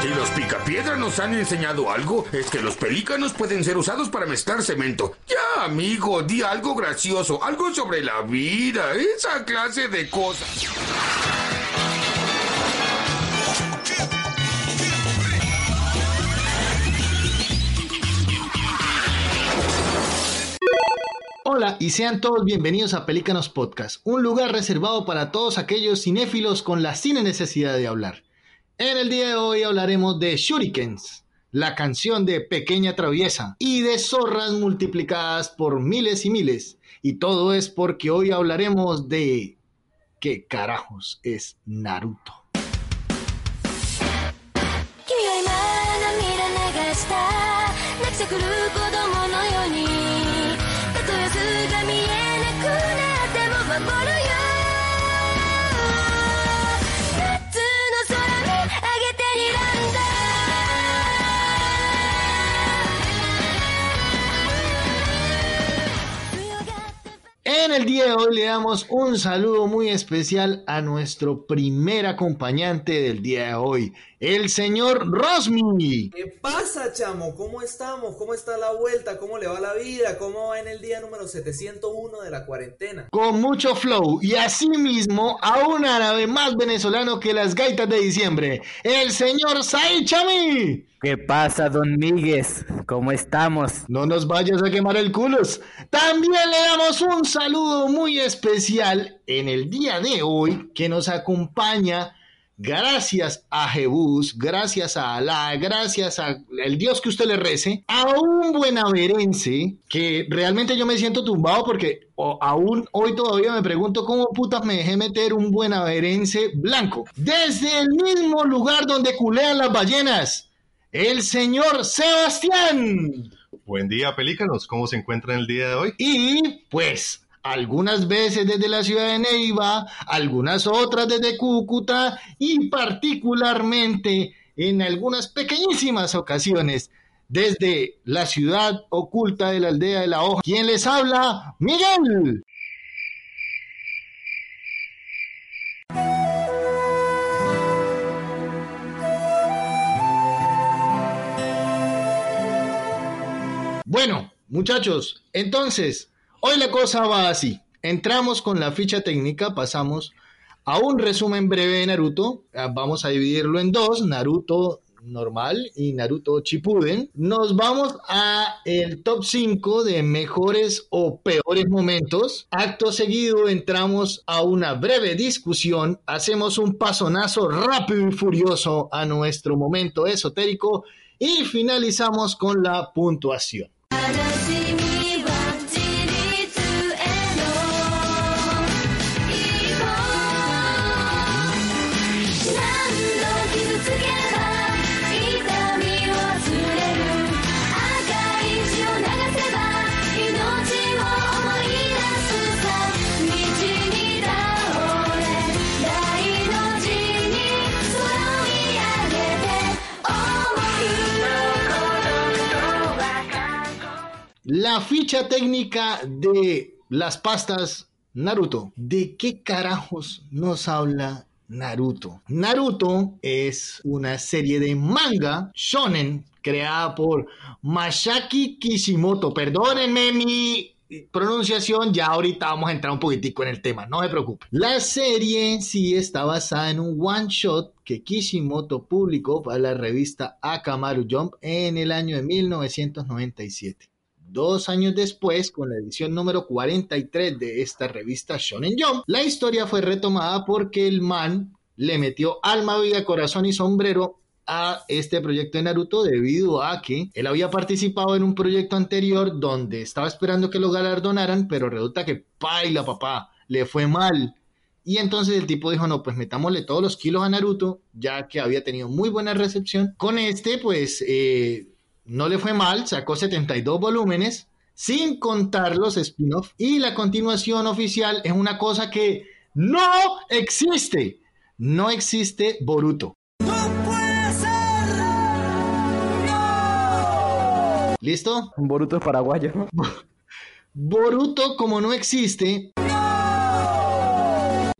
Si los picapiedras nos han enseñado algo, es que los pelícanos pueden ser usados para mezclar cemento. Ya, amigo, di algo gracioso, algo sobre la vida, esa clase de cosas. Hola y sean todos bienvenidos a Pelícanos Podcast, un lugar reservado para todos aquellos cinéfilos con la cine necesidad de hablar. En el día de hoy hablaremos de Shurikens, la canción de Pequeña Traviesa y de zorras multiplicadas por miles y miles. Y todo es porque hoy hablaremos de qué carajos es Naruto. En el día de hoy le damos un saludo muy especial a nuestro primer acompañante del día de hoy, el señor Rosmi. ¿Qué pasa, chamo? ¿Cómo estamos? ¿Cómo está la vuelta? ¿Cómo le va la vida? ¿Cómo va en el día número 701 de la cuarentena? Con mucho flow y asimismo a un árabe más venezolano que las gaitas de diciembre, el señor Said Chami. ¿Qué pasa, don Miguel? ¿Cómo estamos? No nos vayas a quemar el culos. También le damos un saludo muy especial en el día de hoy que nos acompaña gracias a Jebús, gracias a Alá, gracias al Dios que usted le rece, a un buenaverense que realmente yo me siento tumbado porque aún hoy todavía me pregunto cómo putas me dejé meter un buenaverense blanco. Desde el mismo lugar donde culean las ballenas el señor Sebastián. Buen día, pelícanos. ¿Cómo se encuentran el día de hoy? Y pues algunas veces desde la ciudad de Neiva, algunas otras desde Cúcuta y particularmente en algunas pequeñísimas ocasiones desde la ciudad oculta de la aldea de la hoja. ¿Quién les habla? Miguel. Bueno, muchachos, entonces, hoy la cosa va así. Entramos con la ficha técnica, pasamos a un resumen breve de Naruto. Ah, vamos a dividirlo en dos, Naruto normal y Naruto Chipuden. Nos vamos a el top 5 de mejores o peores momentos. Acto seguido entramos a una breve discusión, hacemos un pasonazo rápido y furioso a nuestro momento esotérico y finalizamos con la puntuación. La ficha técnica de las pastas Naruto. ¿De qué carajos nos habla Naruto? Naruto es una serie de manga shonen creada por Masaki Kishimoto. Perdónenme mi pronunciación, ya ahorita vamos a entrar un poquitico en el tema, no se preocupe. La serie sí está basada en un one shot que Kishimoto publicó para la revista Akamaru Jump en el año de 1997. Dos años después, con la edición número 43 de esta revista Shonen Jump, la historia fue retomada porque el man le metió alma, vida, corazón y sombrero a este proyecto de Naruto debido a que él había participado en un proyecto anterior donde estaba esperando que lo galardonaran, pero resulta que paila papá, le fue mal. Y entonces el tipo dijo, no, pues metámosle todos los kilos a Naruto, ya que había tenido muy buena recepción. Con este, pues eh, no le fue mal, sacó 72 volúmenes, sin contar los spin-off, y la continuación oficial es una cosa que no existe. No existe Boruto. ¡No puede ser! ¡No! ¿Listo? Boruto es paraguayo. Boruto, como no existe,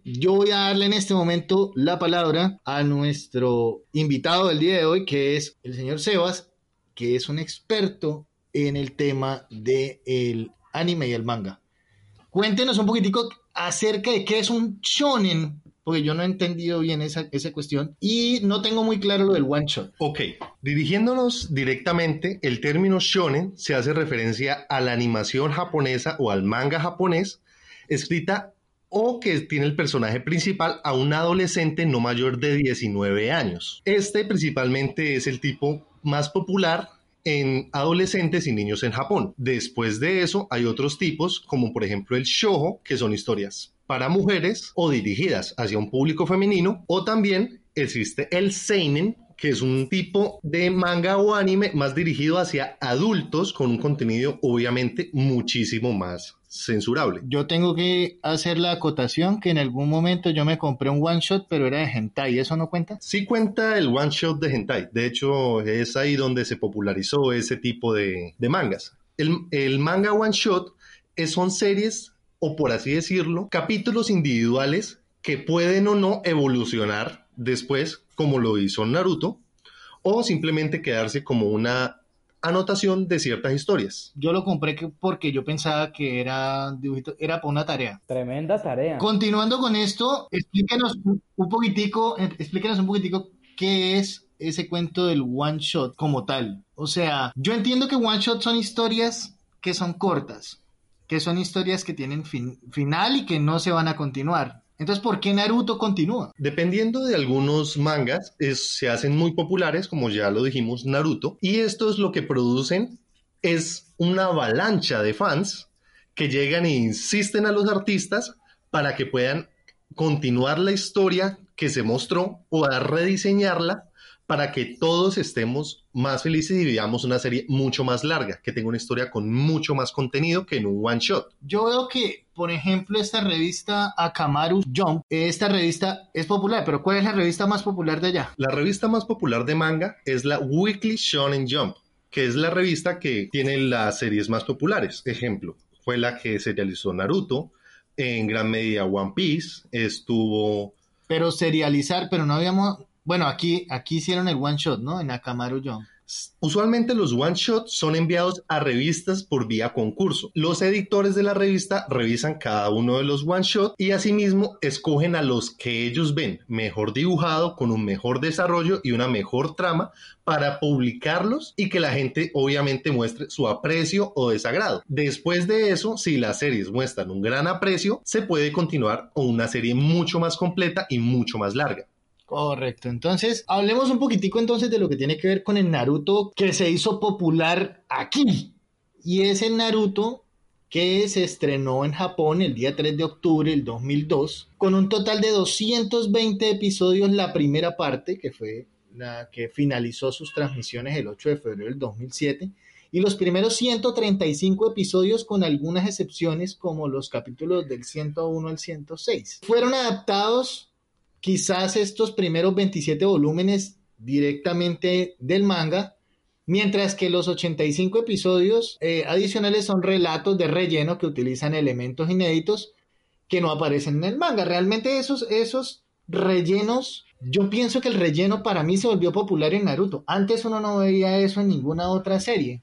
yo voy a darle en este momento la palabra a nuestro invitado del día de hoy, que es el señor Sebas, que es un experto en el tema del anime y el manga. Cuéntenos un poquitico acerca de qué es un shonen, porque yo no he entendido bien esa, esa cuestión y no tengo muy claro lo del one shot. Ok, dirigiéndonos directamente, el término shonen se hace referencia a la animación japonesa o al manga japonés escrita o que tiene el personaje principal a un adolescente no mayor de 19 años. Este principalmente es el tipo más popular en adolescentes y niños en Japón. Después de eso hay otros tipos como por ejemplo el shoujo, que son historias para mujeres o dirigidas hacia un público femenino, o también existe el seinen, que es un tipo de manga o anime más dirigido hacia adultos con un contenido obviamente muchísimo más censurable. Yo tengo que hacer la acotación que en algún momento yo me compré un one shot, pero era de hentai, ¿eso no cuenta? Sí cuenta el one shot de hentai, de hecho es ahí donde se popularizó ese tipo de, de mangas. El, el manga one shot es, son series o por así decirlo, capítulos individuales que pueden o no evolucionar después, como lo hizo Naruto, o simplemente quedarse como una anotación de ciertas historias. Yo lo compré porque yo pensaba que era dibujito, era para una tarea. Tremenda tarea. Continuando con esto, explíquenos un poquitico, explíquenos un poquitico qué es ese cuento del one shot como tal. O sea, yo entiendo que one shot son historias que son cortas, que son historias que tienen fin, final y que no se van a continuar. Entonces, ¿por qué Naruto continúa? Dependiendo de algunos mangas, se hacen muy populares, como ya lo dijimos, Naruto, y esto es lo que producen es una avalancha de fans que llegan e insisten a los artistas para que puedan continuar la historia que se mostró o a rediseñarla para que todos estemos más felices y veamos una serie mucho más larga, que tenga una historia con mucho más contenido que en un one shot. Yo veo que, por ejemplo, esta revista Akamaru Jump, esta revista es popular, pero ¿cuál es la revista más popular de allá? La revista más popular de manga es la Weekly Shonen Jump, que es la revista que tiene las series más populares. Ejemplo, fue la que serializó Naruto, en gran medida One Piece, estuvo... Pero serializar, pero no habíamos, bueno, aquí, aquí hicieron el one shot, ¿no? En Akamaru Jump. Usualmente los one shots son enviados a revistas por vía concurso. Los editores de la revista revisan cada uno de los one shots y asimismo escogen a los que ellos ven mejor dibujado, con un mejor desarrollo y una mejor trama para publicarlos y que la gente obviamente muestre su aprecio o desagrado. Después de eso, si las series muestran un gran aprecio, se puede continuar con una serie mucho más completa y mucho más larga. Correcto, entonces hablemos un poquitico entonces de lo que tiene que ver con el Naruto que se hizo popular aquí. Y es el Naruto que se estrenó en Japón el día 3 de octubre del 2002, con un total de 220 episodios la primera parte, que fue la que finalizó sus transmisiones el 8 de febrero del 2007, y los primeros 135 episodios con algunas excepciones como los capítulos del 101 al 106. Fueron adaptados quizás estos primeros 27 volúmenes directamente del manga, mientras que los 85 episodios eh, adicionales son relatos de relleno que utilizan elementos inéditos que no aparecen en el manga. Realmente esos, esos rellenos, yo pienso que el relleno para mí se volvió popular en Naruto. Antes uno no veía eso en ninguna otra serie.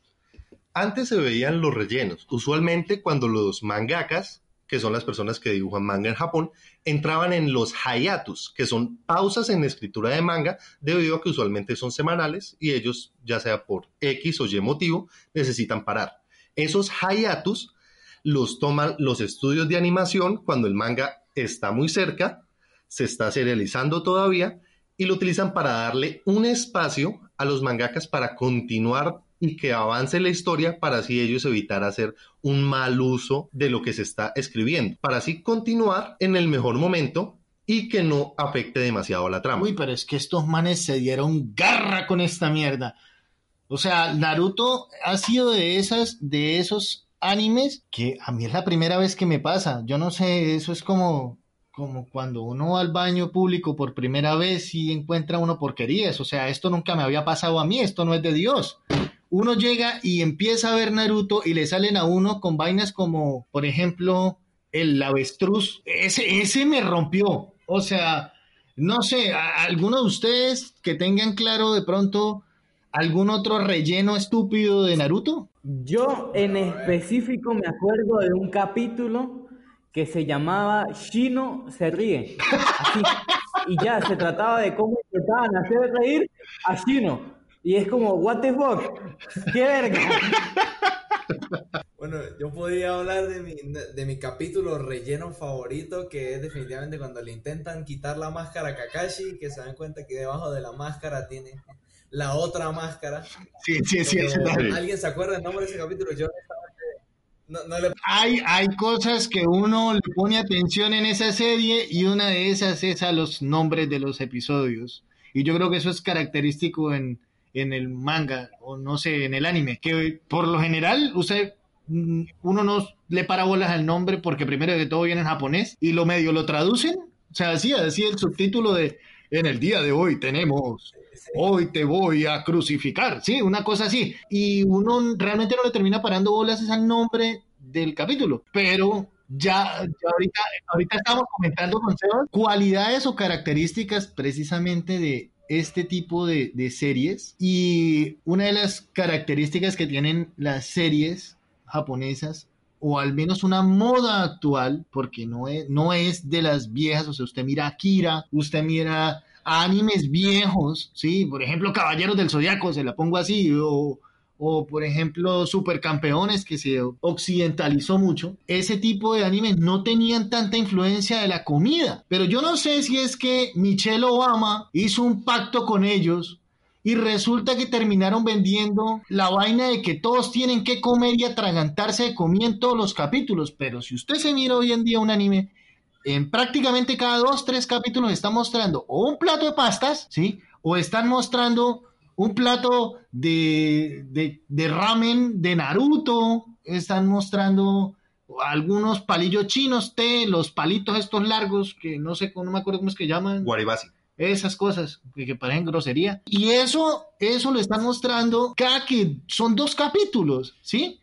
Antes se veían los rellenos. Usualmente cuando los mangakas que son las personas que dibujan manga en Japón, entraban en los hayatus, que son pausas en escritura de manga, debido a que usualmente son semanales y ellos, ya sea por X o Y motivo, necesitan parar. Esos hayatus los toman los estudios de animación cuando el manga está muy cerca, se está serializando todavía, y lo utilizan para darle un espacio a los mangakas para continuar y que avance la historia para así ellos evitar hacer un mal uso de lo que se está escribiendo, para así continuar en el mejor momento y que no afecte demasiado la trama. Uy, pero es que estos manes se dieron garra con esta mierda. O sea, Naruto ha sido de esas, de esos animes que a mí es la primera vez que me pasa. Yo no sé, eso es como, como cuando uno va al baño público por primera vez y encuentra uno porquerías. O sea, esto nunca me había pasado a mí, esto no es de Dios uno llega y empieza a ver Naruto y le salen a uno con vainas como, por ejemplo, el avestruz, ese, ese me rompió. O sea, no sé, ¿alguno de ustedes que tengan claro de pronto algún otro relleno estúpido de Naruto? Yo en específico me acuerdo de un capítulo que se llamaba Shino se ríe. Y ya, se trataba de cómo intentaban hacer reír a Shino. Y es como, what the fuck, qué verga. Bueno, yo podría hablar de mi, de mi capítulo relleno favorito, que es definitivamente cuando le intentan quitar la máscara a Kakashi, que se dan cuenta que debajo de la máscara tiene la otra máscara. Sí, sí, sí. ¿Alguien se acuerda del nombre de ese capítulo? Yo no, no le... hay, hay cosas que uno le pone atención en esa serie y una de esas es a los nombres de los episodios. Y yo creo que eso es característico en, en el manga o no sé, en el anime, que por lo general usted mm, uno no le para bolas al nombre porque primero de todo viene en japonés y lo medio lo traducen, o sea, así, así el subtítulo de en el día de hoy tenemos hoy te voy a crucificar, sí, una cosa así. Y uno realmente no le termina parando bolas al nombre del capítulo, pero ya, ahorita, ahorita estamos comentando con cualidades o características precisamente de este tipo de, series y una de las características que tienen las series japonesas o al menos una moda actual, porque no es, no es de las viejas, o sea, usted mira Akira, usted mira animes viejos, ¿sí? Por ejemplo, Caballeros del Zodiaco, se la pongo así, o, o por ejemplo Supercampeones que se occidentalizó mucho, ese tipo de animes no tenían tanta influencia de la comida. Pero yo no sé si es que Michelle Obama hizo un pacto con ellos y resulta que terminaron vendiendo la vaina de que todos tienen que comer y atragantarse de comida en todos los capítulos. Pero si usted se mira hoy en día un anime, en prácticamente cada dos, tres capítulos están mostrando o un plato de pastas, ¿sí? O están mostrando un plato de, de, ramen de Naruto, están mostrando algunos palillos chinos, té, los palitos estos largos, que no sé, no me acuerdo cómo es que llaman. Guaribasi. Esas cosas que, parecen grosería. Y eso, eso lo están mostrando cada que son dos capítulos, ¿sí?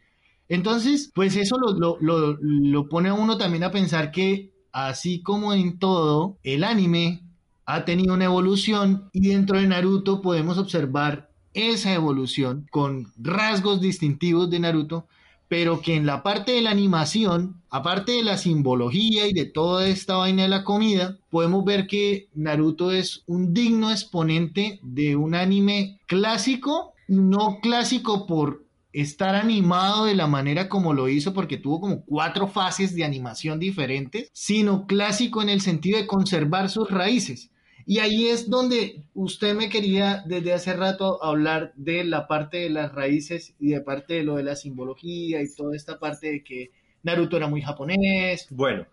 Entonces, pues eso lo, lo, lo pone a uno también a pensar que así como en todo, el anime ha tenido una evolución y dentro de Naruto podemos observar esa evolución con rasgos distintivos de Naruto, pero que en la parte de la animación, aparte de la simbología y de toda esta vaina de la comida, podemos ver que Naruto es un digno exponente de un anime clásico, no clásico por estar animado de la manera como lo hizo, porque tuvo como cuatro fases de animación diferentes, sino clásico en el sentido de conservar sus raíces. Y ahí es donde usted me quería desde hace rato hablar de la parte de las raíces y de parte de lo de la simbología y toda esta parte de que Naruto era muy japonés. Bueno,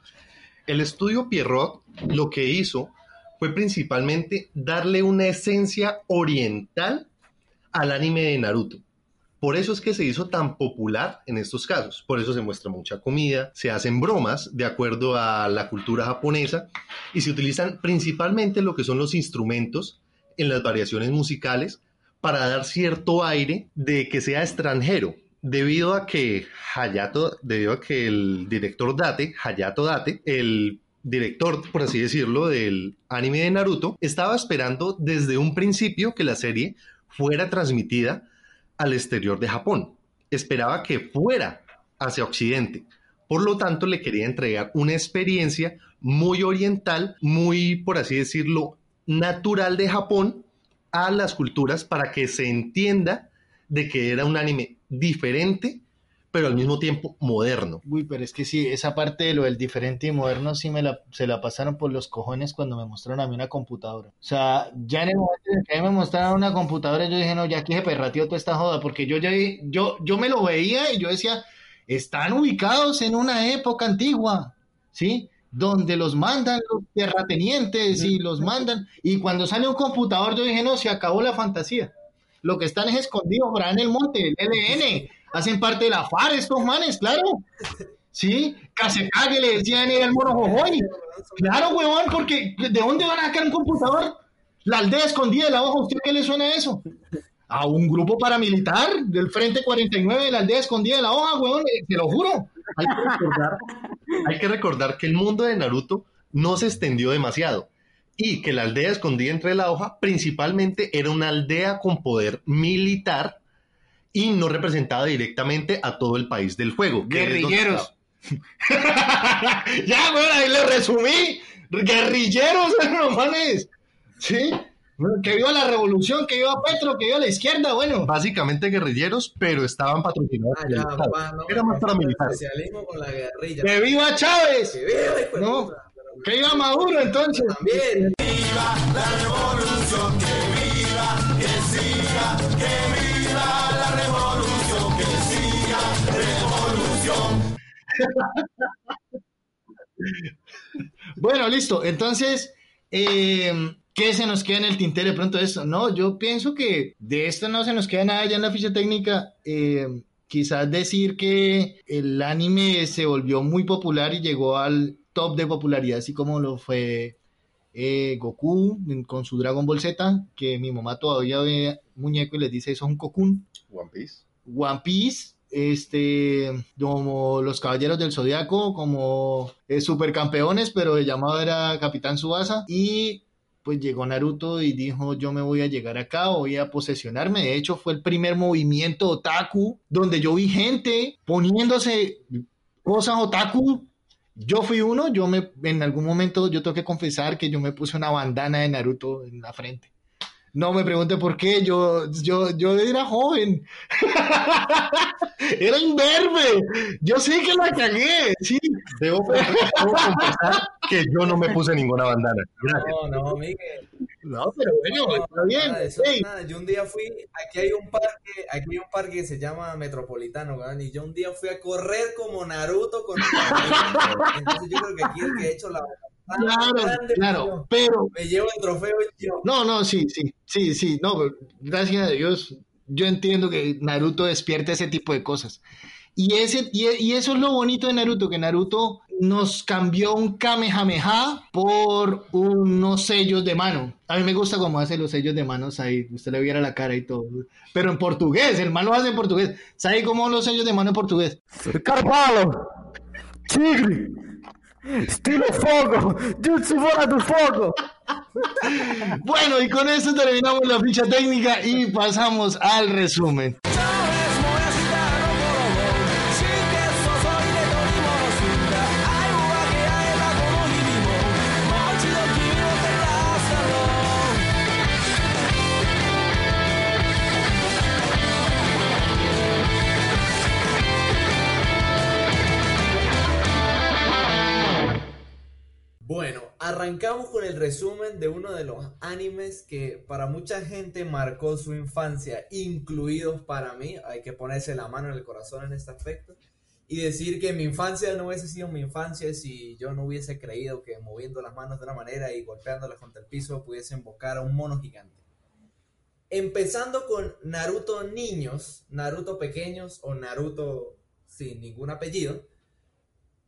el estudio Pierrot lo que hizo fue principalmente darle una esencia oriental al anime de Naruto. Por eso es que se hizo tan popular en estos casos. Por eso se muestra mucha comida, se hacen bromas de acuerdo a la cultura japonesa y se utilizan principalmente lo que son los instrumentos en las variaciones musicales para dar cierto aire de que sea extranjero. Debido a que Hayato, debido a que el director Date, Hayato Date, el director, por así decirlo, del anime de Naruto, estaba esperando desde un principio que la serie fuera transmitida al exterior de Japón. Esperaba que fuera hacia Occidente. Por lo tanto, le quería entregar una experiencia muy oriental, muy, por así decirlo, natural de Japón a las culturas para que se entienda de que era un anime diferente pero al mismo tiempo moderno. Uy, pero es que sí, esa parte de lo del diferente y moderno sí me la, se la pasaron por los cojones cuando me mostraron a mí una computadora. O sea, ya en el momento en que me mostraron una computadora, yo dije, no, ya aquí se perrateó toda esta joda, porque yo ya yo, yo me lo veía y yo decía, están ubicados en una época antigua, ¿sí? Donde los mandan los terratenientes y los mandan, y cuando sale un computador, yo dije, no, se acabó la fantasía. Lo que están es escondidos por en el monte, el LN hacen parte de la FAR estos manes, claro. Sí, cague le decían era el mono Jojoy. Claro, huevón, porque ¿de dónde van a sacar un computador? La aldea escondida de la hoja, ¿usted qué le suena eso? A un grupo paramilitar del Frente 49 de la aldea escondida de la hoja, huevón, eh, te lo juro. Hay que recordar hay que recordar que el mundo de Naruto no se extendió demasiado y que la aldea escondida entre la hoja principalmente era una aldea con poder militar y no representaba directamente a todo el país del juego. Guerrilleros. ya, bueno, ahí le resumí. Guerrilleros, hermanos. Sí. Que viva la revolución, que viva Petro, que viva la izquierda, bueno. básicamente guerrilleros, pero estaban patrocinados Ah, ya, no, Era más para el militares. Socialismo con la guerrilla. Que viva Chávez. Que viva, hijo de No. puta. Que viva Maduro, entonces. También. Bueno, listo. Entonces, eh, ¿qué se nos queda en el tintero de pronto de esto? No, yo pienso que de esto no se nos queda nada ya en la ficha técnica. Eh, quizás decir que el anime se volvió muy popular y llegó al top de popularidad, así como lo fue eh, Goku con su Dragon Ball Z, que mi mamá todavía ve muñeco y les dice eso es un Cocoon. One Piece. One Piece, este, como los Caballeros del Zodiaco, como eh, supercampeones, pero el llamado era Capitán Subasa. Y pues llegó Naruto y dijo, yo me voy a llegar acá, voy a posesionarme. De hecho, fue el primer movimiento otaku donde yo vi gente poniéndose cosas otaku. Yo fui uno, yo me, en algún momento yo tengo que confesar que yo me puse una bandana de Naruto en la frente. No me pregunte por qué, yo, yo, yo era joven. era imberbe. Yo sé que la cagué, sí. Debo, debo confesar que yo no me puse ninguna bandana. Gracias. No, no, Miguel. No, pero bueno, No, está bien. nada de eso, Ey, nada. Yo un día fui, aquí hay un parque, aquí hay un parque que se llama Metropolitano, weón, y yo un día fui a correr como Naruto con. Entonces yo creo que aquí el que ha hecho la claro, grande claro, pero me llevo el trofeo yo. No, no, sí, sí, sí, sí, no, pero gracias a Dios, yo entiendo que Naruto despierta ese tipo de cosas. Y, ese, y, y eso es lo bonito de Naruto, que Naruto nos cambió un Kamehameha por unos sellos de mano. A mí me gusta cómo hace los sellos de manos ahí, usted le viera la cara y todo. Pero en portugués, el man lo hace en portugués. ¿Sabe cómo los sellos de mano en portugués? Carvalho, Tigre, Estilo Fogo, Jutsu do Fogo. Bueno, y con eso terminamos la ficha técnica y pasamos al resumen. Arrancamos con el resumen de uno de los animes que para mucha gente marcó su infancia, incluidos para mí. Hay que ponerse la mano en el corazón en este aspecto. Y decir que mi infancia no hubiese sido mi infancia si yo no hubiese creído que moviendo las manos de una manera y golpeándolas contra el piso pudiese invocar a un mono gigante. Empezando con Naruto niños, Naruto pequeños o Naruto sin ningún apellido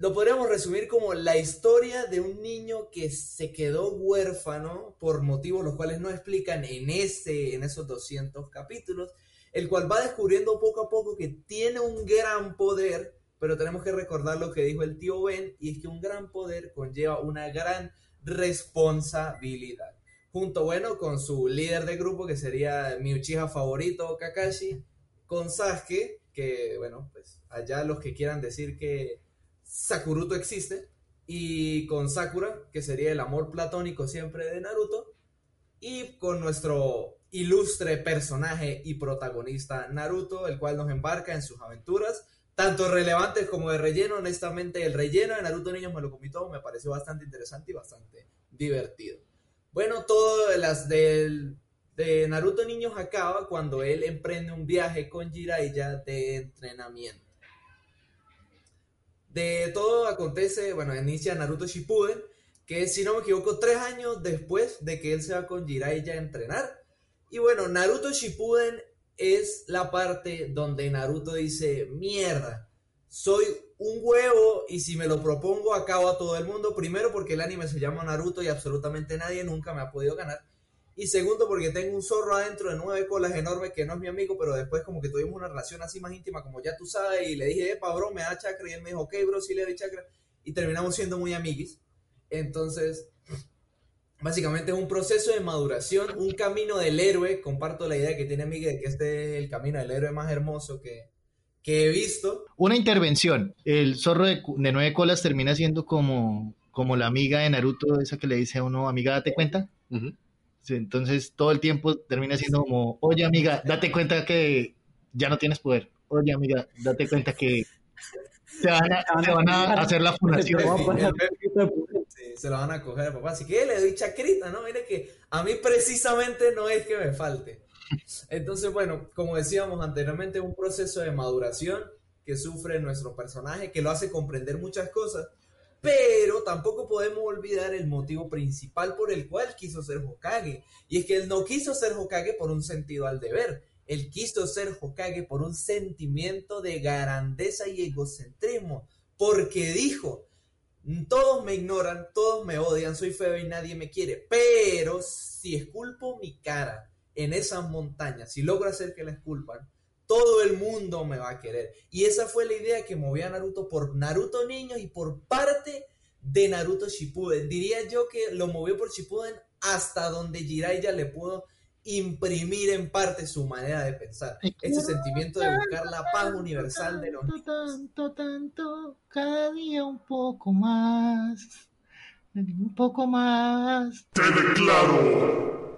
lo podríamos resumir como la historia de un niño que se quedó huérfano por motivos los cuales no explican en, ese, en esos 200 capítulos, el cual va descubriendo poco a poco que tiene un gran poder, pero tenemos que recordar lo que dijo el tío Ben, y es que un gran poder conlleva una gran responsabilidad. Junto, bueno, con su líder de grupo, que sería mi Uchiha favorito, Kakashi, con Sasuke, que, bueno, pues allá los que quieran decir que Sakuruto existe, y con Sakura, que sería el amor platónico siempre de Naruto, y con nuestro ilustre personaje y protagonista Naruto, el cual nos embarca en sus aventuras, tanto relevantes como de relleno. Honestamente, el relleno de Naruto Niños me lo comí todo, me pareció bastante interesante y bastante divertido. Bueno, todo las del, de Naruto Niños acaba cuando él emprende un viaje con Jiraiya de entrenamiento. De todo acontece, bueno, inicia Naruto Shippuden, que si no me equivoco, tres años después de que él se va con Jiraiya a entrenar. Y bueno, Naruto Shippuden es la parte donde Naruto dice, mierda, soy un huevo y si me lo propongo acabo a todo el mundo. Primero porque el anime se llama Naruto y absolutamente nadie nunca me ha podido ganar. Y segundo porque tengo un zorro adentro de nueve colas enormes que no es mi amigo, pero después como que tuvimos una relación así más íntima como ya tú sabes y le dije, epa bro, me da chakra y él me dijo, ok bro, sí le doy chakra. y terminamos siendo muy amiguis. Entonces, básicamente es un proceso de maduración, un camino del héroe. Comparto la idea que tiene Miguel de que este es el camino del héroe más hermoso que, que he visto. Una intervención. El zorro de, nueve colas termina siendo como, como la amiga de Naruto, esa que le dice a uno, amiga, date cuenta. Entonces todo el tiempo termina siendo como, oye amiga, date cuenta que ya no tienes poder. Oye amiga, date cuenta que te van a, te van a hacer la fundación. Sí, se lo van a coger a papá. Así que le doy chacrita, ¿no? Mire que a mí precisamente no es que me falte. Entonces, bueno, como decíamos anteriormente, un proceso de maduración que sufre nuestro personaje, que lo hace comprender muchas cosas, pero tampoco podemos olvidar el motivo principal por el cual quiso ser Hokage. Y es que él no quiso ser Hokage por un sentido al deber. Él quiso ser Hokage por un sentimiento de grandeza y egocentrismo. Porque dijo, todos me ignoran, todos me odian, soy feo y nadie me quiere. Pero si esculpo mi cara en esas montañas, si logro hacer que la esculpan, todo el mundo me va a querer. Y esa fue la idea que movía a Naruto por Naruto niño y por parte de Naruto Shippuden. Diría yo que lo movió por Shippuden hasta donde Jiraiya le pudo imprimir en parte su manera de pensar. Ese sentimiento de buscar la paz universal de los niños. Tanto, tanto, cada día un poco más. Un poco más. Te declaro.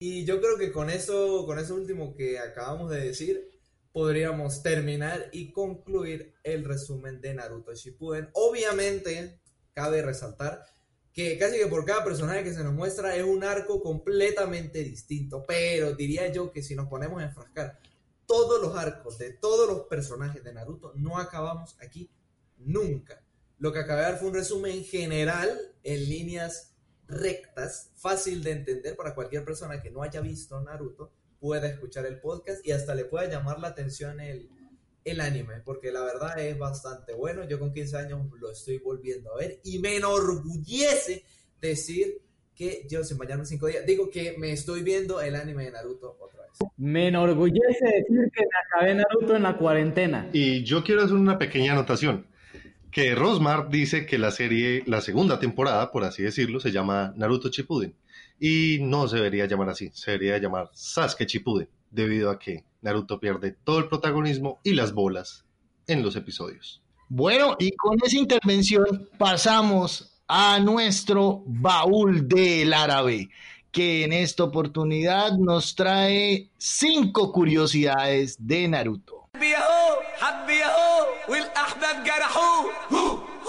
Y yo creo que con eso, con eso último que acabamos de decir, podríamos terminar y concluir el resumen de Naruto Shippuden. Obviamente, cabe resaltar que casi que por cada personaje que se nos muestra es un arco completamente distinto, pero diría yo que si nos ponemos a enfrascar todos los arcos de todos los personajes de Naruto, no acabamos aquí nunca. Lo que acabé de dar fue un resumen general en líneas rectas, fácil de entender para cualquier persona que no haya visto Naruto, pueda escuchar el podcast y hasta le pueda llamar la atención el, el anime, porque la verdad es bastante bueno. Yo con 15 años lo estoy volviendo a ver y me enorgullece decir que yo sin bañarme cinco días, digo que me estoy viendo el anime de Naruto otra vez. Me enorgullece decir que me acabé Naruto en la cuarentena. Y yo quiero hacer una pequeña anotación. Que Rosmar dice que la serie, la segunda temporada, por así decirlo, se llama Naruto Shippuden. Y no se debería llamar así, se debería llamar Sasuke Shippuden, debido a que Naruto pierde todo el protagonismo y las bolas en los episodios. Bueno, y con esa intervención pasamos a nuestro baúl del árabe, que en esta oportunidad nos trae cinco curiosidades de Naruto. حبي اهو حبي اهو والأحباب جرحوه.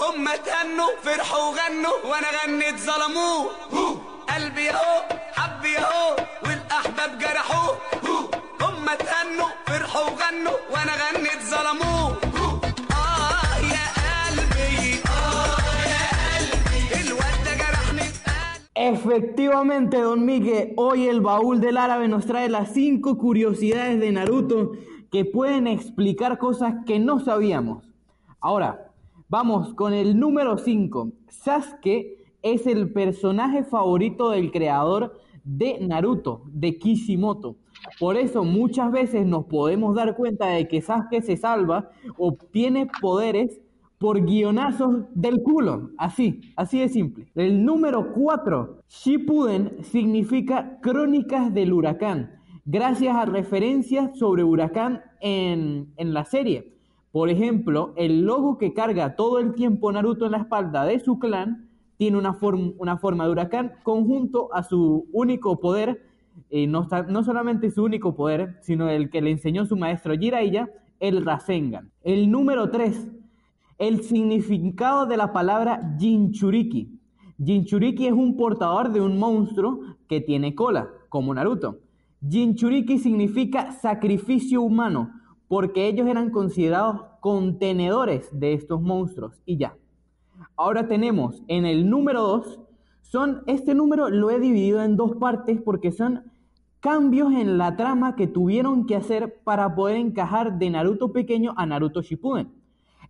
هم تهنوا فرحوا وغنوا وأنا غنيت ظلموه. قلبي اهو حبي اهو والأحباب جرحوه. هم تهنوا فرحوا وغنوا وأنا غنيت ظلموه. Efectivamente, don Miguel, hoy el baúl del árabe nos trae las cinco curiosidades de Naruto que pueden explicar cosas que no sabíamos. Ahora, vamos con el número 5. Sasuke es el personaje favorito del creador de Naruto, de Kishimoto. Por eso muchas veces nos podemos dar cuenta de que Sasuke se salva, obtiene poderes por guionazos del culo. Así, así de simple. El número 4. Shippuden significa crónicas del huracán, gracias a referencias sobre huracán en, en la serie. Por ejemplo, el logo que carga todo el tiempo Naruto en la espalda de su clan tiene una, una forma de huracán conjunto a su único poder, eh, no, no solamente su único poder, sino el que le enseñó su maestro Jiraiya, el Rasengan. El número 3. El significado de la palabra Jinchuriki. Jinchuriki es un portador de un monstruo que tiene cola, como Naruto. Jinchuriki significa sacrificio humano, porque ellos eran considerados contenedores de estos monstruos y ya. Ahora tenemos en el número 2, son, este número lo he dividido en dos partes porque son cambios en la trama que tuvieron que hacer para poder encajar de Naruto pequeño a Naruto Shippuden.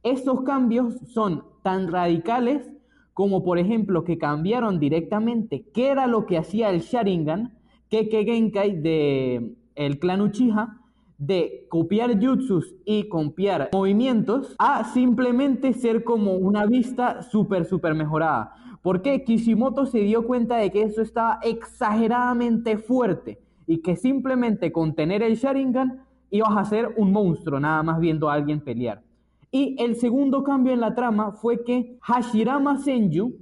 Estos cambios son tan radicales como por ejemplo que cambiaron directamente qué era lo que hacía el Sharingan, Keke Genkai de el clan Uchiha, de copiar jutsus y copiar movimientos a simplemente ser como una vista súper, súper mejorada. Porque Kishimoto se dio cuenta de que eso estaba exageradamente fuerte y que simplemente con tener el Sharingan ibas a ser un monstruo nada más viendo a alguien pelear. Y el segundo cambio en la trama fue que Hashirama Senju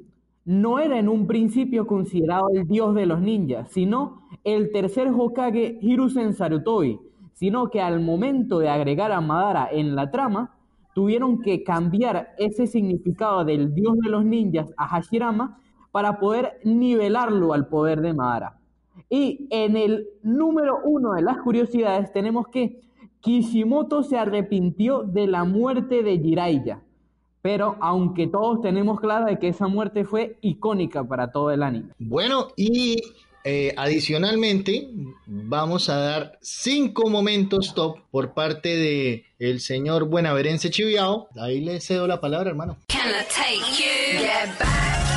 no era en un principio considerado el dios de los ninjas, sino el tercer Hokage Hiruzen Sarutoi, sino que al momento de agregar a Madara en la trama, tuvieron que cambiar ese significado del dios de los ninjas a Hashirama para poder nivelarlo al poder de Madara. Y en el número uno de las curiosidades tenemos que Kishimoto se arrepintió de la muerte de Jiraiya. Pero aunque todos tenemos claro de que esa muerte fue icónica para todo el anime. Bueno, y eh, adicionalmente, vamos a dar cinco momentos top por parte de el señor Buenaverense Chiviao. Ahí le cedo la palabra, hermano. Can I take you? Get back,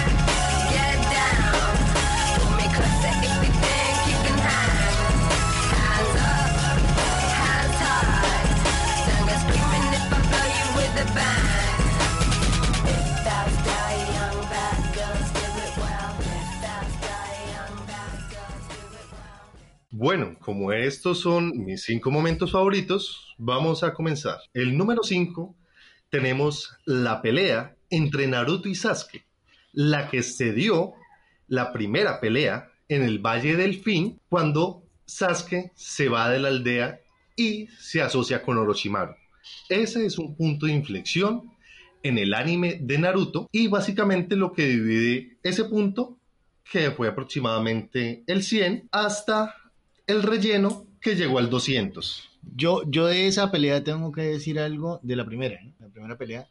Bueno, como estos son mis cinco momentos favoritos, vamos a comenzar. El número 5 tenemos la pelea entre Naruto y Sasuke, la que se dio la primera pelea en el Valle del Fin cuando Sasuke se va de la aldea y se asocia con Orochimaru. Ese es un punto de inflexión en el anime de Naruto y básicamente lo que divide ese punto, que fue aproximadamente el 100, hasta el relleno que llegó al 200. Yo, yo de esa pelea tengo que decir algo de la primera, ¿eh? la primera pelea,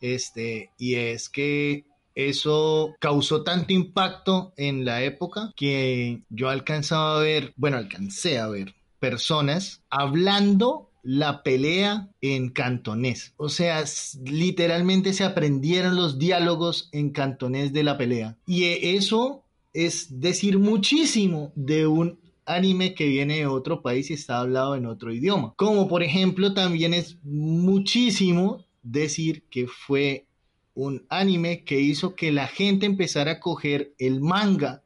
este, y es que eso causó tanto impacto en la época que yo alcanzaba a ver, bueno, alcancé a ver personas hablando la pelea en cantonés. O sea, literalmente se aprendieron los diálogos en cantonés de la pelea. Y eh, eso es decir muchísimo de un anime que viene de otro país y está hablado en otro idioma. Como por ejemplo también es muchísimo decir que fue un anime que hizo que la gente empezara a coger el manga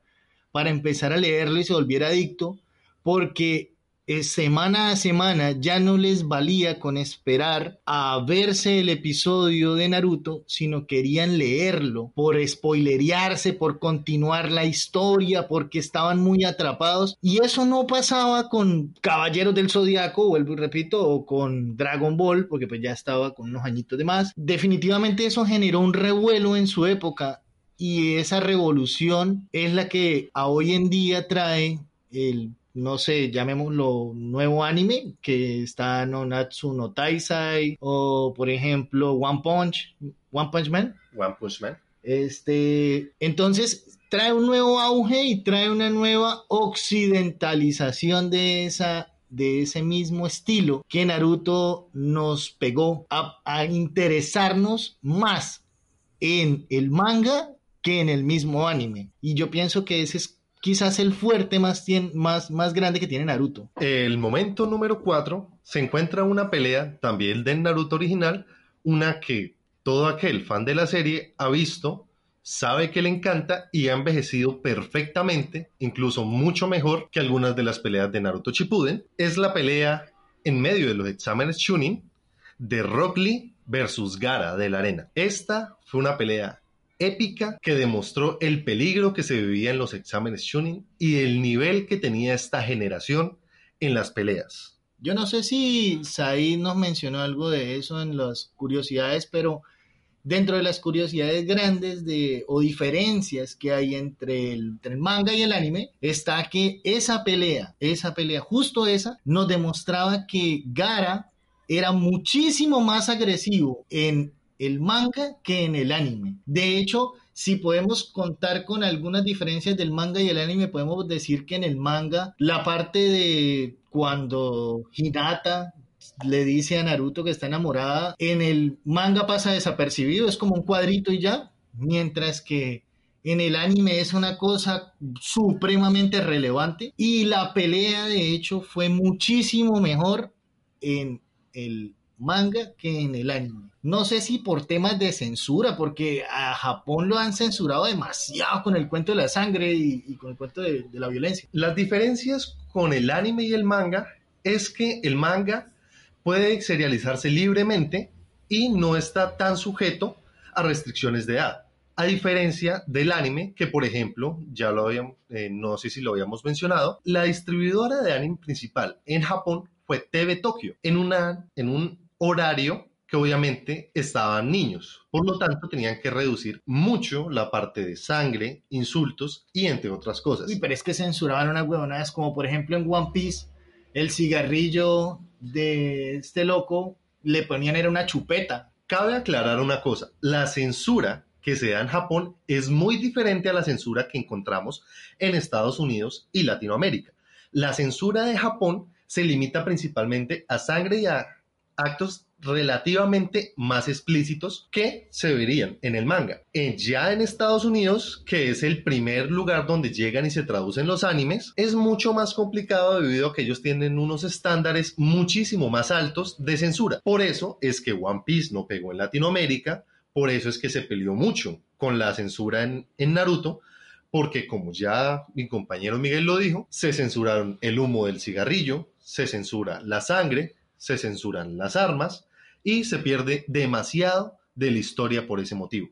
para empezar a leerlo y se volviera adicto porque semana a semana ya no les valía con esperar a verse el episodio de Naruto, sino querían leerlo por spoilerearse, por continuar la historia, porque estaban muy atrapados. Y eso no pasaba con Caballeros del Zodiaco, vuelvo y repito, o con Dragon Ball, porque pues ya estaba con unos añitos de más. Definitivamente eso generó un revuelo en su época y esa revolución es la que a hoy en día trae el no sé, llamémoslo nuevo anime, que está no Natsu no Taisai, o por ejemplo One Punch, One Punch Man. One Punch Man. Este, entonces trae un nuevo auge y trae una nueva occidentalización de esa de ese mismo estilo que Naruto nos pegó a, a interesarnos más en el manga que en el mismo anime. Y yo pienso que ese es quizás el fuerte más, más, más grande que tiene Naruto. El momento número 4 se encuentra una pelea también del Naruto original, una que todo aquel fan de la serie ha visto, sabe que le encanta y ha envejecido perfectamente, incluso mucho mejor que algunas de las peleas de Naruto Shippuden. Es la pelea en medio de los exámenes Chunin de Rock Lee versus Gara de la arena. Esta fue una pelea épica que demostró el peligro que se vivía en los exámenes Chunin y el nivel que tenía esta generación en las peleas. Yo no sé si Said nos mencionó algo de eso en las curiosidades, pero dentro de las curiosidades grandes de, o diferencias que hay entre el, entre el manga y el anime, está que esa pelea, esa pelea, justo esa, nos demostraba que Gara era muchísimo más agresivo en el manga que en el anime. De hecho, si podemos contar con algunas diferencias del manga y el anime, podemos decir que en el manga la parte de cuando Hinata le dice a Naruto que está enamorada, en el manga pasa desapercibido, es como un cuadrito y ya, mientras que en el anime es una cosa supremamente relevante y la pelea de hecho fue muchísimo mejor en el manga que en el anime. No sé si por temas de censura, porque a Japón lo han censurado demasiado con el cuento de la sangre y, con el cuento de, de la violencia. Las diferencias con el anime y el manga es que el manga puede serializarse libremente y no está tan sujeto a restricciones de edad. A diferencia del anime, que por ejemplo, ya lo habíamos, eh, no sé si lo habíamos mencionado, la distribuidora de anime principal en Japón fue TV Tokyo, en, una, en un horario que obviamente estaban niños. Por lo tanto, tenían que reducir mucho la parte de sangre, insultos y entre otras cosas. Uy, pero es que censuraban unas huevonadas, como por ejemplo en One Piece, el cigarrillo de este loco le ponían era una chupeta. Cabe aclarar una cosa, la censura que se da en Japón es muy diferente a la censura que encontramos en Estados Unidos y Latinoamérica. La censura de Japón se limita principalmente a sangre y a actos relativamente más explícitos que se verían en el manga. Eh, ya en Estados Unidos, que es el primer lugar donde llegan y se traducen los animes, es mucho más complicado debido a que ellos tienen unos estándares muchísimo más altos de censura. Por eso es que One Piece no pegó en Latinoamérica, por eso es que se peleó mucho con la censura en, en Naruto, porque como ya mi compañero Miguel lo dijo, se censuraron el humo del cigarrillo, se censura la sangre, se censuran las armas y se pierde demasiado de la historia por ese motivo.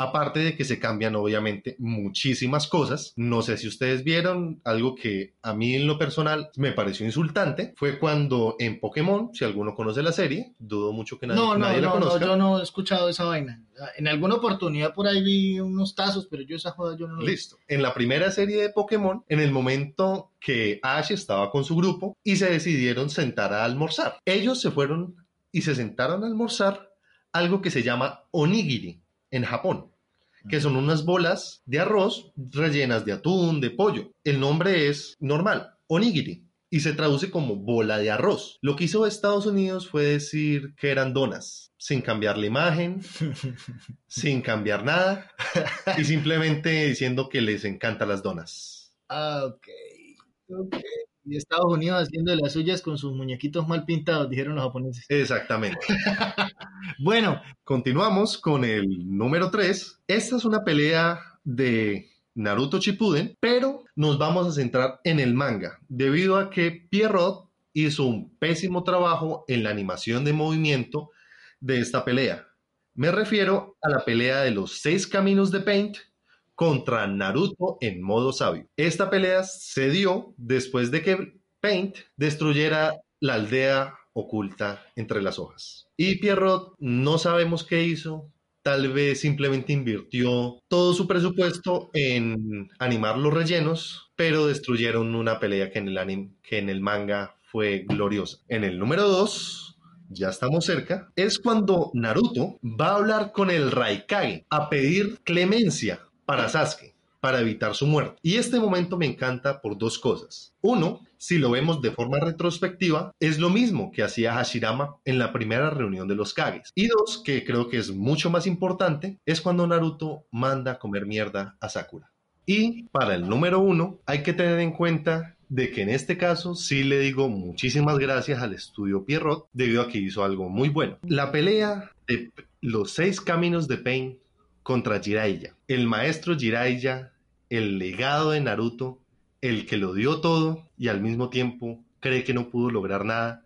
Aparte de que se cambian obviamente muchísimas cosas. No sé si ustedes vieron algo que a mí en lo personal me pareció insultante. Fue cuando en Pokémon, si alguno conoce la serie, dudo mucho que nadie, No, no, nadie la no, no, conozca. yo no he escuchado esa vaina. En alguna oportunidad por ahí vi unos tazos, pero yo esa joda yo no lo vi. Listo. En la primera serie de Pokémon, en el momento que Ash estaba con su grupo y se decidieron sentar a almorzar, ellos se fueron y se sentaron a almorzar algo que se llama onigiri en Japón, que son unas bolas de arroz rellenas de atún, de pollo. El nombre es normal, onigiri. Y se traduce como bola de arroz. Lo que hizo Estados Unidos fue decir que eran donas, sin cambiar la imagen, sin cambiar nada, y simplemente diciendo que les encantan las donas. Ah, ok. ok. Y Estados Unidos haciendo las suyas con sus muñequitos mal pintados, dijeron los japoneses. Exactamente. Bueno, Continuamos con el número 3. Esta es una pelea de Naruto Shippuden, pero nos vamos a centrar en el manga, debido a que Pierrot hizo un pésimo trabajo en la animación de movimiento de esta pelea. Me refiero a la pelea de los seis caminos de Paint contra Naruto en modo sabio. Esta pelea se dio después de que Paint destruyera la aldea oculta entre las hojas. Y Pierrot no sabemos qué hizo, tal vez simplemente invirtió todo su presupuesto en animar los rellenos, pero destruyeron una pelea que en el anime, que en el manga fue gloriosa. En el número 2, ya estamos cerca, es cuando Naruto va a hablar con el Raikage a pedir clemencia para Sasuke para evitar su muerte. Y este momento me encanta por dos cosas. Uno, si lo vemos de forma retrospectiva, es lo mismo que hacía Hashirama en la primera reunión de los Kages. Y dos, que creo que es mucho más importante, es cuando Naruto manda comer mierda a Sakura. Y para el número uno, hay que tener en cuenta de que en este caso sí le digo muchísimas gracias al estudio Pierrot debido a que hizo algo muy bueno. La pelea de los seis caminos de Pain contra Jiraiya. El maestro Jiraiya, el legado de Naruto, el que lo dio todo y al mismo tiempo cree que no pudo lograr nada,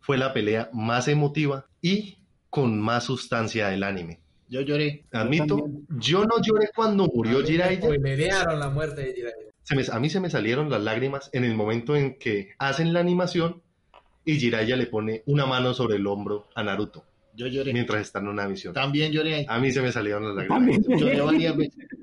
fue la pelea más emotiva y con más sustancia del anime. yo lloré. Admito, yo no lloré cuando murió me Jiraiya. spoilerearon la muerte de Jiraiya. Se me- a mí se me salieron las lágrimas en el momento en que hacen la animación y Jiraiya le pone una mano sobre el hombro a Naruto Yo lloré. mientras está en una misión. También lloré ahí. A mí se me salieron las lágrimas. También. Lloré varias veces.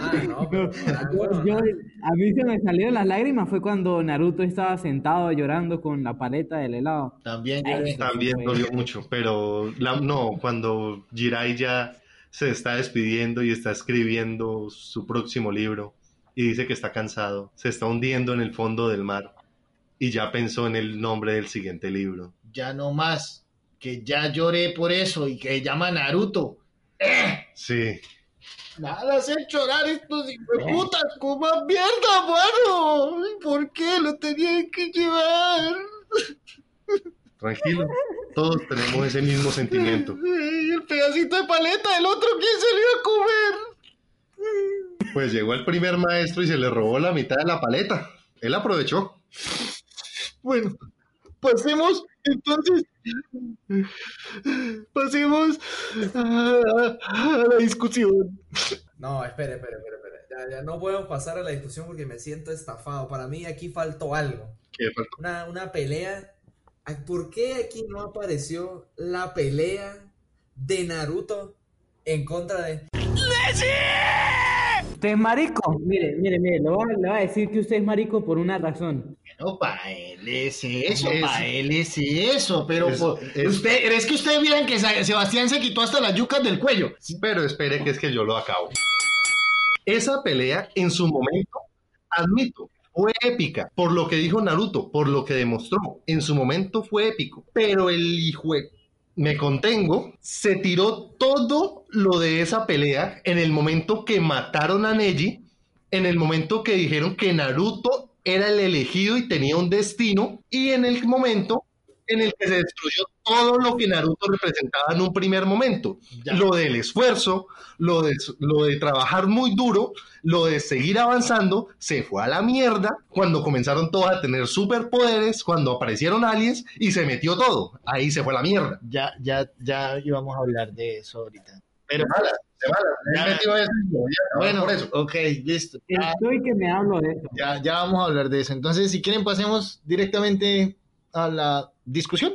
Ah, no, pero bueno, yo- a mí se me salieron las lágrimas fue cuando Naruto estaba sentado llorando con la paleta del helado. También lloré. También fue- dolió mucho, pero la- no, cuando Jiraiya se está despidiendo y está escribiendo su próximo libro y dice que está cansado, se está hundiendo en el fondo del mar y ya pensó en el nombre del siguiente libro. Ya no más. Que ya lloré por eso y que llama Naruto. Sí, Nada, hacen llorar estos putas con más mierda, mano. ¿Por qué lo tenían que llevar? tranquilo. Todos tenemos ese mismo sentimiento. Ay, el pedacito de paleta del otro, ¿quién se lo iba a comer? Pues llegó el primer maestro y se le robó la mitad de la paleta. Él aprovechó. Bueno, pasemos entonces. Pasemos a, a la discusión. No, espere, espere, espere, espere. Ya, ya no podemos pasar a la discusión porque me siento estafado. Para mí aquí faltó algo. ¿Qué faltó? Una, una pelea. ¿Por qué aquí no apareció la pelea de Naruto en contra de... Usted es marico. Mire, mire, mire, le voy, a, le voy a decir que usted es marico por una razón. No, para él es eso, Es- para él es eso, pero Es- por- es- usted, es que ustedes vieran que Sebastián se quitó hasta las yucas del cuello. Pero espere que es que yo lo acabo. Esa pelea en su momento, admito, fue épica. Por lo que dijo Naruto, por lo que demostró. En su momento fue épico. Pero el hijo me contengo, se tiró todo lo de esa pelea en el momento que mataron a Neji, en el momento que dijeron que Naruto era el elegido y tenía un destino, y en el momento en el que se destruyó todo lo que Naruto representaba en un primer momento. Ya. Lo del esfuerzo, lo de, lo de trabajar muy duro, lo de seguir avanzando, se fue a la mierda cuando comenzaron todos a tener superpoderes, cuando aparecieron aliens y se metió todo. Ahí se fue a la mierda. Ya, ya, ya íbamos a hablar de eso ahorita. Pero Se mala, se mala. Ya. Eso y yo voy a acabar bueno, por eso. ok, listo. Ya, Estoy que me hablo de eso. ya, ya vamos a hablar de eso. Entonces, si quieren, pasemos directamente a la discusión.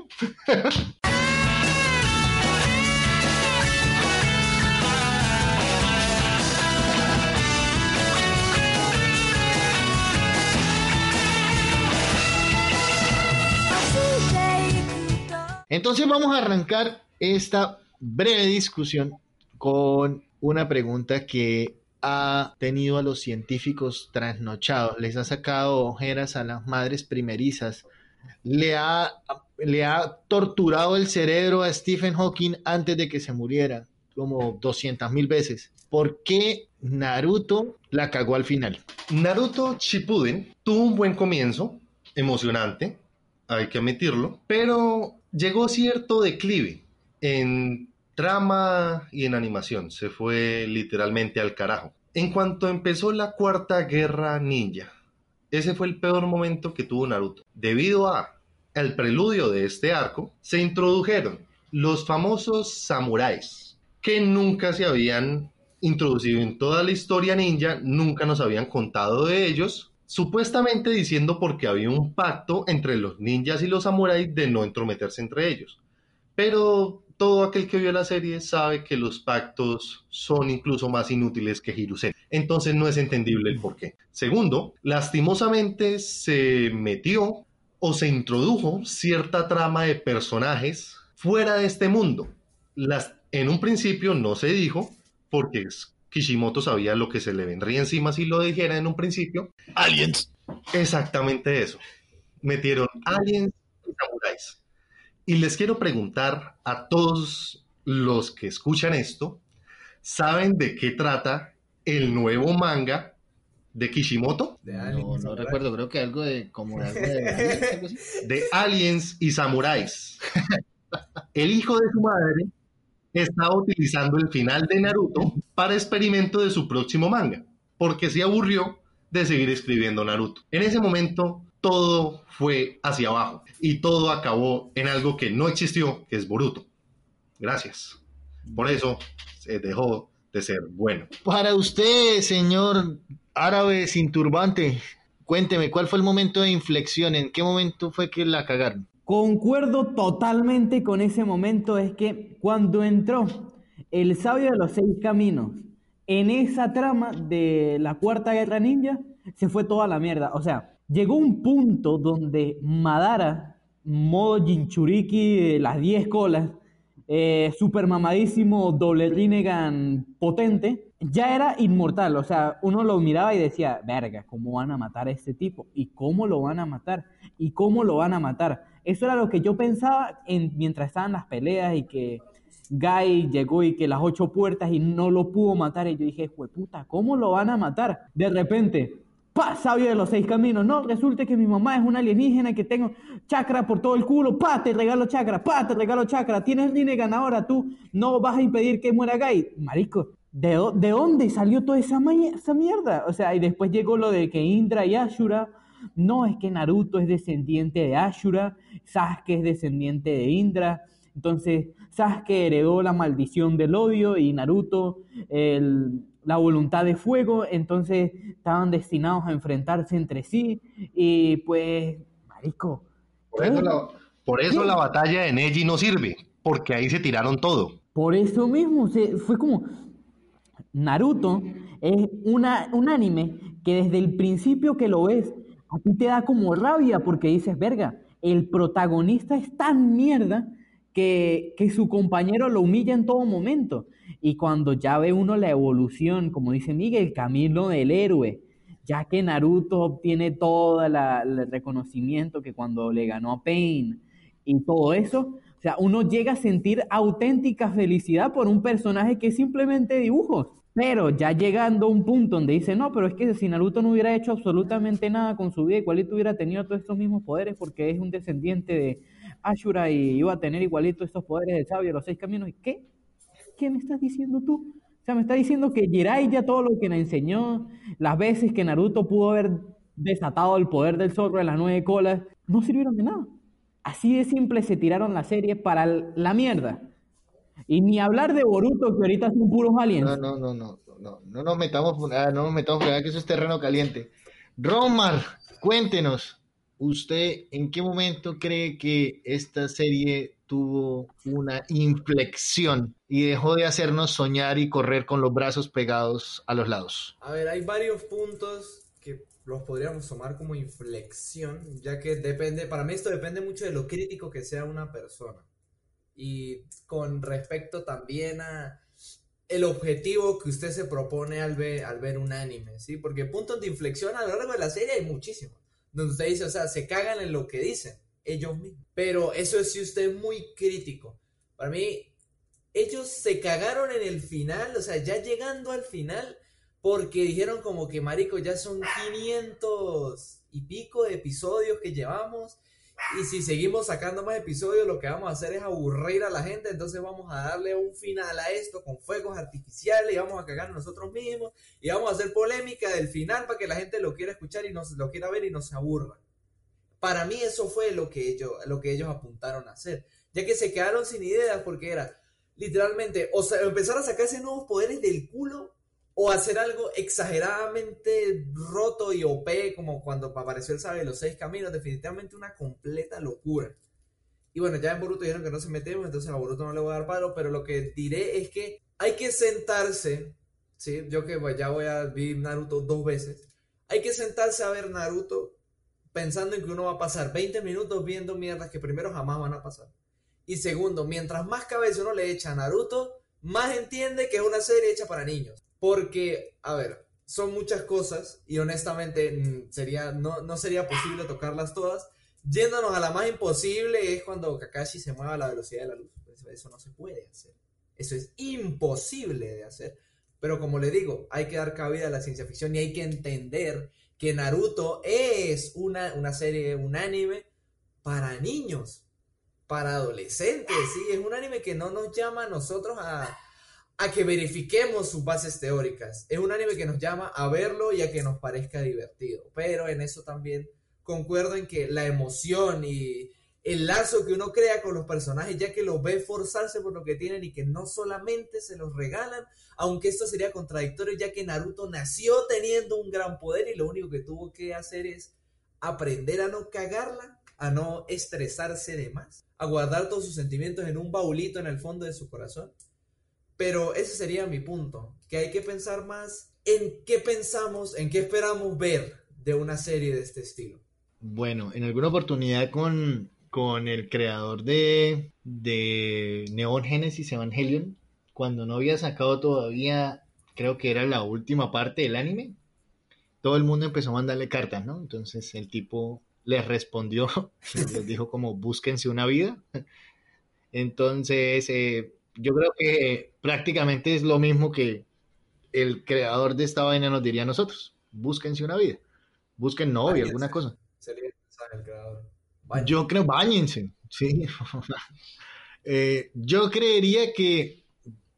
Entonces vamos a arrancar esta breve discusión con una pregunta que ha tenido a los científicos trasnochados, les ha sacado ojeras a las madres primerizas, le ha, le ha torturado el cerebro a Stephen Hawking antes de que se muriera, como 200 mil veces. ¿Por qué Naruto la cagó al final? Naruto Shippuden tuvo un buen comienzo, emocionante, hay que admitirlo, pero llegó cierto declive en trama y en animación, se fue literalmente al carajo. En cuanto empezó la cuarta guerra ninja, ese fue el peor momento que tuvo Naruto. Debido a el preludio de este arco, se introdujeron los famosos samuráis, que nunca se habían introducido en toda la historia ninja, nunca nos habían contado de ellos, supuestamente diciendo porque había un pacto entre los ninjas y los samuráis de no entrometerse entre ellos. Pero todo aquel que vio la serie sabe que los pactos son incluso más inútiles que Hiruzen. Entonces no es entendible el porqué. Segundo, lastimosamente se metió o se introdujo cierta trama de personajes fuera de este mundo. Las, en un principio no se dijo, porque Kishimoto sabía lo que se le vendría encima si lo dijera en un principio. Aliens. Exactamente eso. Metieron aliens y samuráis. Y les quiero preguntar a todos los que escuchan esto, ¿saben de qué trata el nuevo manga de Kishimoto? de Alien, ¿samurai? creo que algo de como de algo de- algo así. De aliens y samuráis. El hijo de su madre estaba utilizando el final de Naruto para experimento de su próximo manga, porque se aburrió de seguir escribiendo Naruto. En ese momento todo fue hacia abajo y todo acabó en algo que no existió, que es Boruto. Gracias. Por eso se dejó de ser bueno. Para usted, señor árabe sin turbante, cuénteme, ¿cuál fue el momento de inflexión? ¿En qué momento fue que la cagaron? Concuerdo totalmente con ese momento, es que cuando entró el sabio de los seis caminos en esa trama de la cuarta guerra ninja, se fue toda la mierda. O sea, llegó un punto donde Madara, modo Jinchuriki de las 10 colas, eh, super mamadísimo, doble Rinnegan potente, ya era inmortal. O sea, uno lo miraba y decía, verga, ¿cómo van a matar a este tipo? ¿Y cómo lo van a matar? ¿Y cómo lo van a matar? Eso era lo que yo pensaba en, mientras estaban las peleas y que Guy llegó y que las ocho puertas y no lo pudo matar. Y yo dije, puta, ¿cómo lo van a matar? De repente, pa, sabio de los seis caminos, no, resulta que mi mamá es una alienígena que tengo chakra por todo el culo, pa, te regalo chakra, pa, te regalo chakra, tienes línea ganadora, tú no vas a impedir que muera Guy. Marico, ¿de, de dónde salió toda esa, esa mierda? O sea, y después llegó lo de que Indra y Ashura, no, es que Naruto es descendiente de Ashura, Sasuke es descendiente de Indra, entonces Sasuke heredó la maldición del odio y Naruto el- la voluntad de fuego, entonces estaban destinados a enfrentarse entre sí y pues, marico, Por eso, la, por eso la batalla de Neji no sirve, porque ahí se tiraron todo. por eso mismo se, fue como Naruto es una, un anime que desde el principio que lo ves, a ti te da como rabia porque dices, verga, el protagonista es tan mierda que, que su compañero lo humilla en todo momento. Y cuando ya ve uno la evolución, como dice Miguel, el camino del héroe, ya que Naruto obtiene todo la- el reconocimiento que cuando le ganó a Pain y todo eso, o sea, uno llega a sentir auténtica felicidad por un personaje que es simplemente dibujos. Pero ya llegando a un punto donde dice, no, pero es que si Naruto no hubiera hecho absolutamente nada con su vida, igualito hubiera tenido todos estos mismos poderes porque es un descendiente de Ashura y iba a tener igualito estos poderes del sabio los seis caminos. ¿Y qué? ¿Qué me estás diciendo tú? O sea, me está diciendo que Jiraiya todo lo que le enseñó, las veces que Naruto pudo haber desatado el poder del zorro de las nueve colas, no sirvieron de nada. Así de simple se tiraron la serie para la mierda. Y ni hablar de Boruto, que ahorita son puros aliens. No, no, no, no, no, no nos metamos, ah, no nos metamos que eso es terreno caliente. Romar, cuéntenos, ¿usted en qué momento cree que esta serie tuvo una inflexión y dejó de hacernos soñar y correr con los brazos pegados a los lados? A ver, hay varios puntos que los podríamos tomar como inflexión, ya que depende, para mí esto depende mucho de lo crítico que sea una persona. Y con respecto también a el objetivo que usted se propone al ver, al ver un anime, ¿sí? Porque puntos de inflexión a lo largo de la serie hay muchísimos. Donde usted dice, o sea, se cagan en lo que dicen ellos mismos. Pero eso es si usted es muy crítico. Para mí, ellos se cagaron en el final, o sea, ya llegando al final, porque dijeron como que, marico, ya son 500 y pico de episodios que llevamos, y si seguimos sacando más episodios, lo que vamos a hacer es aburrir a la gente, entonces vamos a darle un final a esto con fuegos artificiales, y vamos a cagar nosotros mismos, y vamos a hacer polémica del final para que la gente lo quiera escuchar y nos lo quiera ver y no se aburra. Para mí eso fue lo que ellos, lo que ellos apuntaron a hacer, ya que se quedaron sin ideas porque era literalmente o sea, empezar a sacarse nuevos poderes del culo o hacer algo exageradamente roto y OP como cuando apareció el sabe de los seis caminos, definitivamente una completa locura. Y bueno, ya en Boruto dijeron que no se metemos, entonces a Boruto no le voy a dar palo, pero lo que diré es que hay que sentarse, ¿sí? Yo que pues, ya voy a ver Naruto dos veces, hay que sentarse a ver Naruto pensando en que uno va a pasar 20 minutos viendo mierdas que primero jamás van a pasar. Y segundo, mientras más cabeza uno le echa a Naruto, más entiende que es una serie hecha para niños. Porque, a ver, son muchas cosas y honestamente mm, sería, no, no sería posible tocarlas todas. Yéndonos a la más imposible es cuando Kakashi se mueva a la velocidad de la luz. Eso, eso no se puede hacer. Eso es imposible de hacer. Pero como le digo, hay que dar cabida a la ciencia ficción y hay que entender que Naruto es una, una serie, un anime para niños, para adolescentes, ¿sí? Es un anime que no nos llama a nosotros a, a que verifiquemos sus bases teóricas. Es un anime que nos llama a verlo y a que nos parezca divertido. Pero en eso también concuerdo en que la emoción y el lazo que uno crea con los personajes, ya que los ve forzarse por lo que tienen y que no solamente se los regalan, aunque esto sería contradictorio, ya que Naruto nació teniendo un gran poder y lo único que tuvo que hacer es aprender a no cagarla, a no estresarse de más, a guardar todos sus sentimientos en un baulito en el fondo de su corazón. Pero ese sería mi punto, que hay que pensar más en qué pensamos, en qué esperamos ver de una serie de este estilo. Bueno, en alguna oportunidad con, con el creador de, de Neon Genesis Evangelion, cuando no había sacado todavía, creo que era la última parte del anime, todo el mundo empezó a mandarle cartas, ¿no? Entonces el tipo les respondió, les dijo como búsquense una vida. Entonces, eh, yo creo que prácticamente es lo mismo que el creador de esta vaina nos diría a nosotros, búsquense una vida. busquen novia, alguna cosa. Sería el creador. Yo creo, bañense, sí. Eh, yo creería que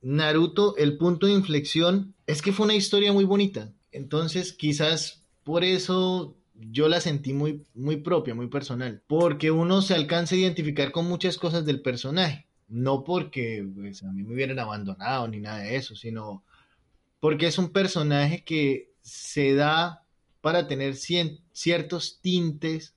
Naruto, el punto de inflexión, es que fue una historia muy bonita. Entonces, quizás por eso yo la sentí muy, muy propia, muy personal. Porque uno se alcanza a identificar con muchas cosas del personaje. No porque pues, a mí me hubieran abandonado ni nada de eso, sino porque es un personaje que se da para tener ciertos tintes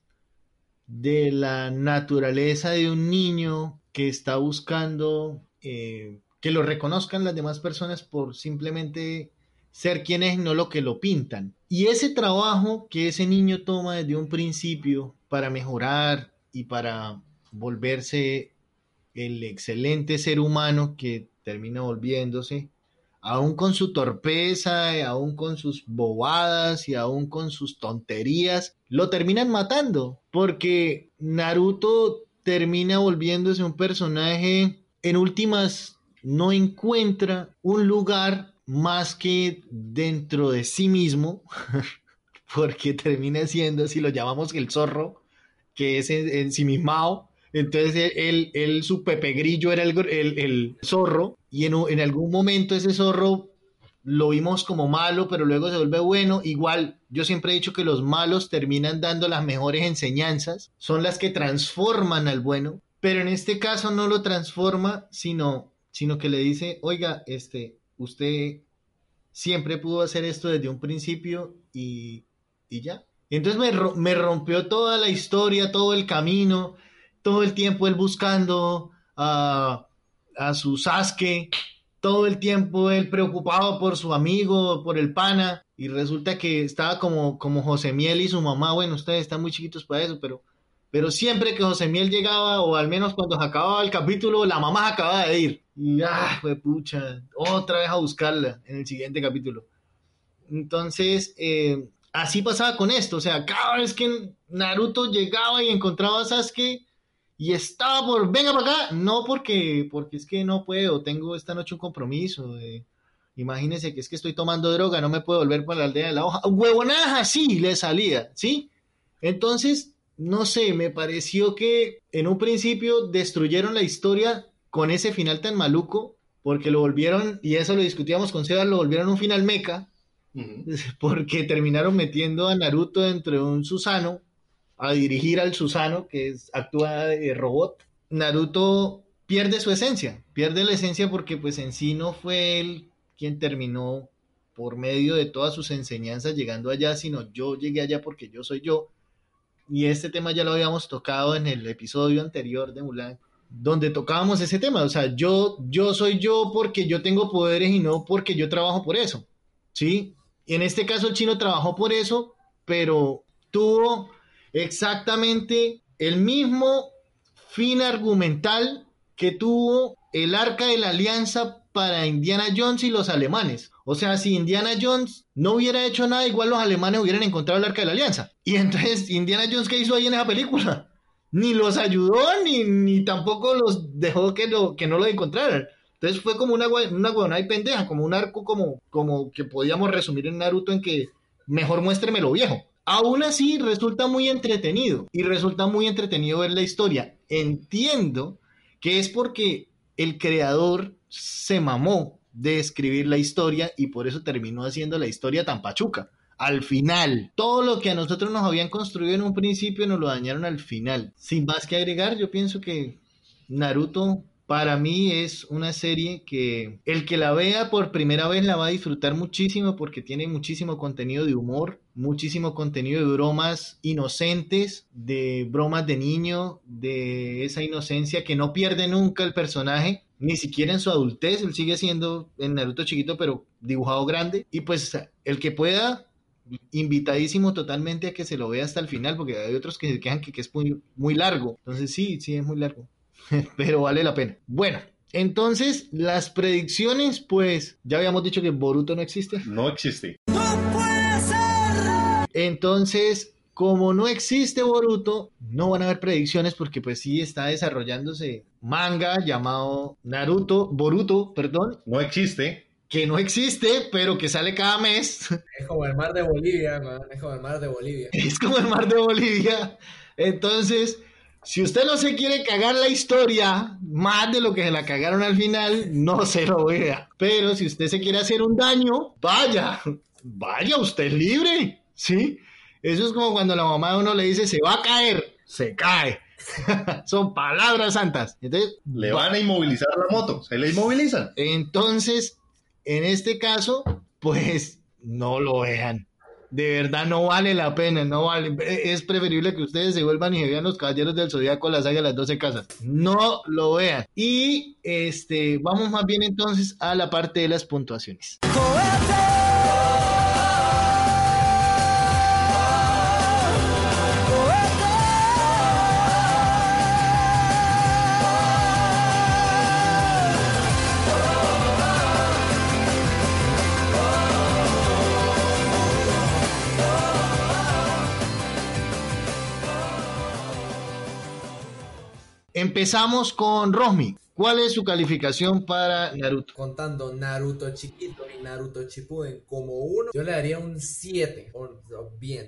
de la naturaleza de un niño que está buscando eh, que lo reconozcan las demás personas por simplemente ser quien es, no lo que lo pintan. Y ese trabajo que ese niño toma desde un principio para mejorar y para volverse el excelente ser humano que termina volviéndose, aún con su torpeza, y aún con sus bobadas y aún con sus tonterías, lo terminan matando, porque Naruto termina volviéndose un personaje, en últimas, no encuentra un lugar más que dentro de sí mismo, porque termina siendo, si lo llamamos el zorro, que es en- ensimismado, entonces él, él, su Pepe Grillo era el, el- el zorro, y en, en algún momento ese zorro lo vimos como malo, pero luego se vuelve bueno. Igual, yo siempre he dicho que los malos terminan dando las mejores enseñanzas, son las que transforman al bueno, pero en este caso no lo transforma, sino, sino que le dice, oiga, este, usted siempre pudo hacer esto desde un principio y, y ya. Entonces me, me rompió toda la historia, todo el camino, todo el tiempo él buscando a, a su Sasuke, todo el tiempo él preocupado por su amigo, por el pana, y resulta que estaba como, como José Miel y su mamá, bueno, ustedes están muy chiquitos para eso, pero, pero siempre que José Miel llegaba, o al menos cuando se acababa el capítulo, la mamá se acababa de ir. Y, ah, fue pucha, otra vez a buscarla en el siguiente capítulo. Entonces, eh, así pasaba con esto, o sea, cada vez que Naruto llegaba y encontraba a Sasuke, y estaba por, venga para acá, no porque, porque es que no puedo, tengo esta noche un compromiso. eh, imagínense que es que estoy tomando droga, no me puedo volver para la aldea de la hoja. Huevonadas así le salía, ¿sí? Entonces, no sé, me pareció que en un principio destruyeron la historia con ese final tan maluco, porque lo volvieron, y eso lo discutíamos con Seba, lo volvieron un final meca, porque terminaron metiendo a Naruto dentro de un Susano a dirigir al Susano que es, actúa de robot. Naruto pierde su esencia, pierde la esencia porque pues en sí no fue él quien terminó por medio de todas sus enseñanzas llegando allá, sino yo llegué allá porque yo soy yo. Y este tema ya lo habíamos tocado en el episodio anterior de Mulan, donde tocábamos ese tema. O sea, yo, yo soy yo porque yo tengo poderes y no porque yo trabajo por eso. ¿Sí? Y en este caso el chino trabajó por eso, pero tuvo exactamente el mismo fin argumental que tuvo el arca de la alianza para Indiana Jones y los alemanes. O sea, si Indiana Jones no hubiera hecho nada, igual los alemanes hubieran encontrado el arca de la alianza. Y entonces, Indiana Jones, ¿qué hizo ahí en esa película? Ni los ayudó, ni, ni tampoco los dejó que, lo, que no lo encontraran. Entonces fue como una, una huevonada y pendeja, como un arco como, como que podíamos resumir en Naruto en que mejor muéstreme lo viejo. Aún así resulta muy entretenido y resulta muy entretenido ver la historia. Entiendo que es porque el creador se mamó de escribir la historia y por eso terminó haciendo la historia tan pachuca. Al final, todo lo que a nosotros nos habían construido en un principio nos lo dañaron al final. Sin más que agregar, yo pienso que Naruto para mí es una serie que el que la vea por primera vez la va a disfrutar muchísimo porque tiene muchísimo contenido de humor, muchísimo contenido de bromas inocentes, de bromas de niño, de esa inocencia que no pierde nunca el personaje, ni siquiera en su adultez, él sigue siendo en Naruto chiquito pero dibujado grande y pues el que pueda invitadísimo totalmente a que se lo vea hasta el final porque hay otros que se quejan que, que es muy, muy largo, entonces sí, sí es muy largo pero vale la pena. Bueno, entonces las predicciones, pues ya habíamos dicho que Boruto no existe. No existe. Entonces, como no existe Boruto, no van a haber predicciones porque pues sí está desarrollándose manga llamado Naruto, Boruto, perdón. No existe. que no existe, pero que sale cada mes. Es como el mar de Bolivia, es como el mar de Bolivia. Es como el mar de Bolivia. Entonces, si usted no se quiere cagar la historia más de lo que se la cagaron al final, no se lo vea. Pero si usted se quiere hacer un daño, vaya, vaya, usted es libre, ¿sí? Eso es como cuando la mamá de uno le dice, se va a caer, se cae. Son palabras santas. Entonces, Le van a inmovilizar la moto, se le inmovilizan. entonces, en este caso, pues no lo vean. De verdad no vale la pena, no vale. Es preferible que ustedes se vuelvan y se vean los caballeros del zodiaco, la saga de las 12 casas. No lo vean. Y este, vamos más bien entonces a la parte de las puntuaciones. Empezamos con Rosmi. ¿Cuál es su calificación para Naruto? Contando Naruto chiquito y Naruto Shippuden como uno, yo le daría un 7. o- o Bien.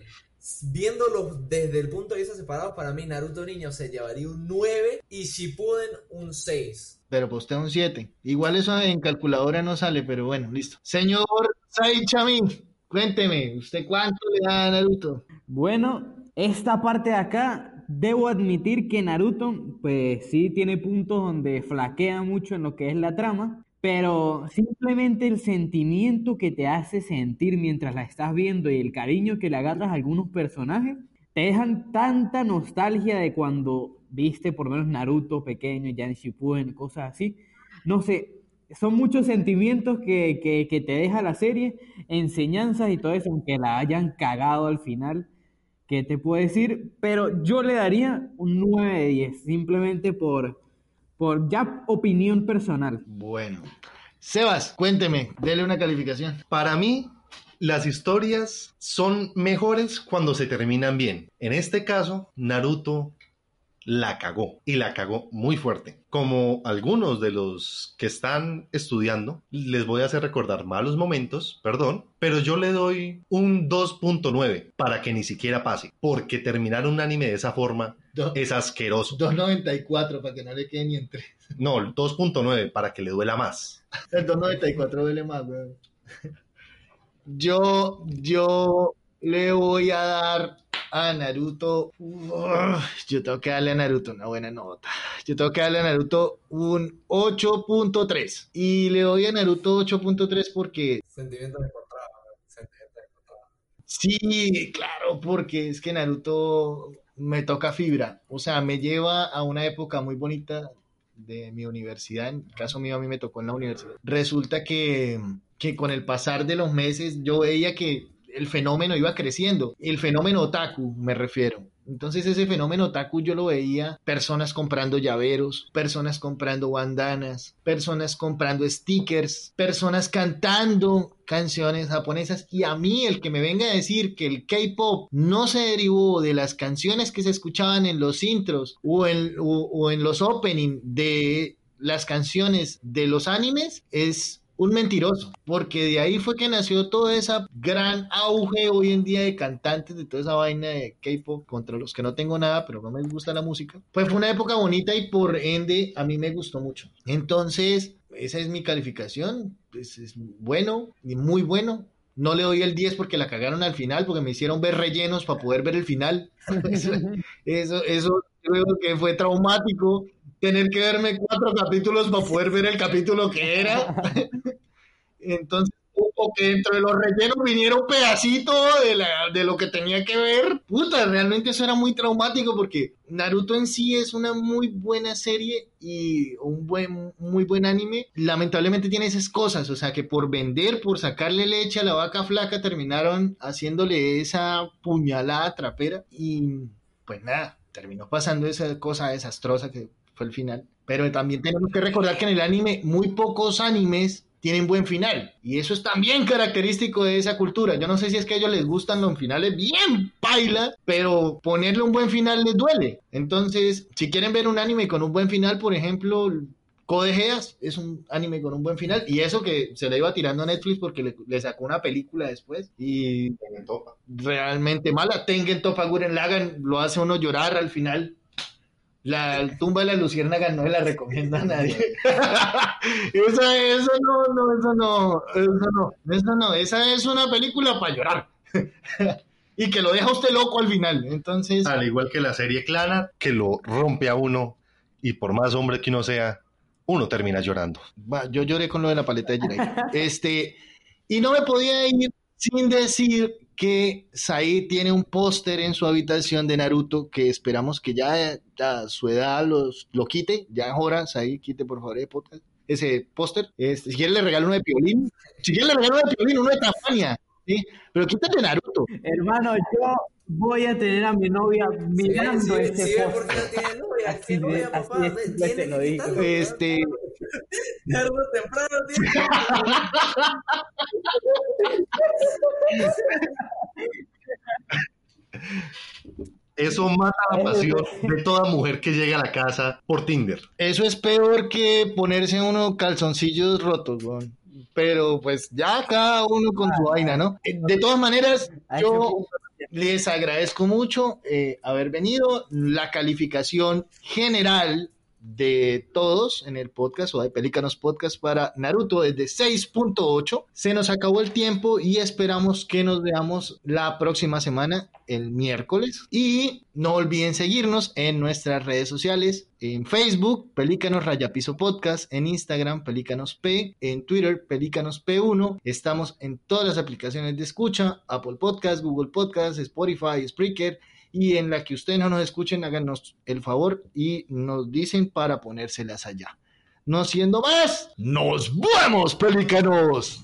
Viéndolos desde el punto de vista separado, para mí Naruto niño se llevaría un 9 y Shippuden un 6. Pero pues usted un 7. Igual eso en calculadora no sale, pero bueno, listo. Señor Saichami, cuénteme, ¿usted cuánto le da a Naruto? Bueno, esta parte de acá, debo admitir que Naruto, pues sí tiene puntos donde flaquea mucho en lo que es la trama, pero simplemente el sentimiento que te hace sentir mientras la estás viendo y el cariño que le agarras a algunos personajes, te dejan tanta nostalgia de cuando viste por lo menos Naruto pequeño, ya en Shippuden, cosas así. No sé, son muchos sentimientos que, que, que te deja la serie, enseñanzas y todo eso, aunque la hayan cagado al final. ¿Qué te puedo decir? Pero yo le daría un 9 de 10, simplemente por, por ya opinión personal. Bueno. Sebas, cuénteme, dele una calificación. Para mí, las historias son mejores cuando se terminan bien. En este caso, Naruto la cagó y la cagó muy fuerte. Como algunos de los que están estudiando, les voy a hacer recordar malos momentos, perdón, pero yo le doy un 2.9 para que ni siquiera pase, porque terminar un anime de esa forma Do- es asqueroso. 2.94 para que no le quede ni entre. No, el 2.9 para que le duela más. El 2.94 duele más, weón. Yo, yo le voy a dar a Naruto. Uf, yo tengo que darle a Naruto una buena nota. Yo tengo que darle a Naruto un 8.3. Y le doy a Naruto 8.3 porque Sentimientos encontrados. Sentimientos encontrados. Sí, claro, porque es que Naruto me toca fibra, o sea, me lleva a una época muy bonita de mi universidad, en el caso mío a mí me tocó en la universidad. Resulta que, que con el pasar de los meses yo veía que el fenómeno iba creciendo, el fenómeno otaku me refiero. Entonces ese fenómeno otaku yo lo veía personas comprando llaveros, personas comprando bandanas, personas comprando stickers, personas cantando canciones japonesas y a mí el que me venga a decir que el K-pop no se derivó de las canciones que se escuchaban en los intros o en, o, en los opening de las canciones de los animes es un mentiroso, porque de ahí fue que nació toda esa gran auge hoy en día de cantantes, de toda esa vaina de K-pop, contra los que no tengo nada, pero no me gusta la música. Pues fue una época bonita y por ende a mí me gustó mucho. Entonces, esa es mi calificación, pues es bueno muy bueno. No le doy el 10 porque la cagaron al final, porque me hicieron ver rellenos para poder ver el final. Eso, eso, eso creo que fue traumático tener que verme cuatro capítulos para poder ver el capítulo que era. Entonces, o que dentro de los rellenos viniera un pedacito de, la, de lo que tenía que ver. Puta, realmente eso era muy traumático porque Naruto en sí es una muy buena serie y un buen, muy buen anime. Lamentablemente tiene esas cosas, o sea que por vender, por sacarle leche a la vaca flaca, terminaron haciéndole esa puñalada trapera y pues nada, terminó pasando esa cosa desastrosa que fue el final. Pero también tenemos que recordar que en el anime muy pocos animes tienen buen final. Y eso es también característico de esa cultura. Yo no sé si es que a ellos les gustan los finales bien paila, pero ponerle un buen final les duele. Entonces, si quieren ver un anime con un buen final, por ejemplo, Code Geass es un anime con un buen final y eso que se le iba tirando a Netflix porque le, le sacó una película después y En topa. realmente mala. Tengen Topa Guren Lagan lo hace uno llorar al final. La tumba de la luciérnaga no la recomienda a nadie. eso, eso no, no, eso no, eso no, eso no, esa es una película para llorar. y que lo deja usted loco al final. Entonces, Al igual que la serie Clana, que lo rompe a uno y por más hombre que uno sea, uno termina llorando. Va, yo lloré con lo de la paleta de Jirai. Este, y no me podía ir sin decir que Said tiene un póster en su habitación de Naruto que esperamos que ya, ya su edad los, lo quite. Ya es hora, Said, quite por favor. Ese póster. Este, si quiere le regalo uno de Piolín. Si quiere le regalo uno de Piolín, uno de Tafania. ¿sí? Pero quítate Naruto. Hermano, yo voy a tener a mi novia mirando Sí, sí, este sí, no tiene novia. Así ¿Qué de- novia, así papá? Tiene te lo que digo. quitarlo, Este, Tarde o temprano tiene que Eso mata la pasión de toda mujer que llega a la casa por Tinder. Eso es peor que ponerse uno calzoncillos rotos, weón. Pero pues ya cada uno con su vaina, ¿no? Eh, De todas maneras, yo les agradezco mucho eh, haber venido. La calificación general de todos en el podcast o de Pelícanos Podcast para Naruto es de 6.8. Se nos acabó el tiempo y esperamos que nos veamos la próxima semana, el miércoles. Y no olviden seguirnos en nuestras redes sociales, en Facebook, Pelícanos Rayapiso Podcast, en Instagram, Pelícanos P, en Twitter, Pelícanos P1. Estamos en todas las aplicaciones de escucha, Apple Podcast, Google Podcast, Spotify, Spreaker y en la que ustedes no nos escuchen, háganos el favor y nos dicen para ponérselas allá. No siendo más, nos vemos, pelícanos.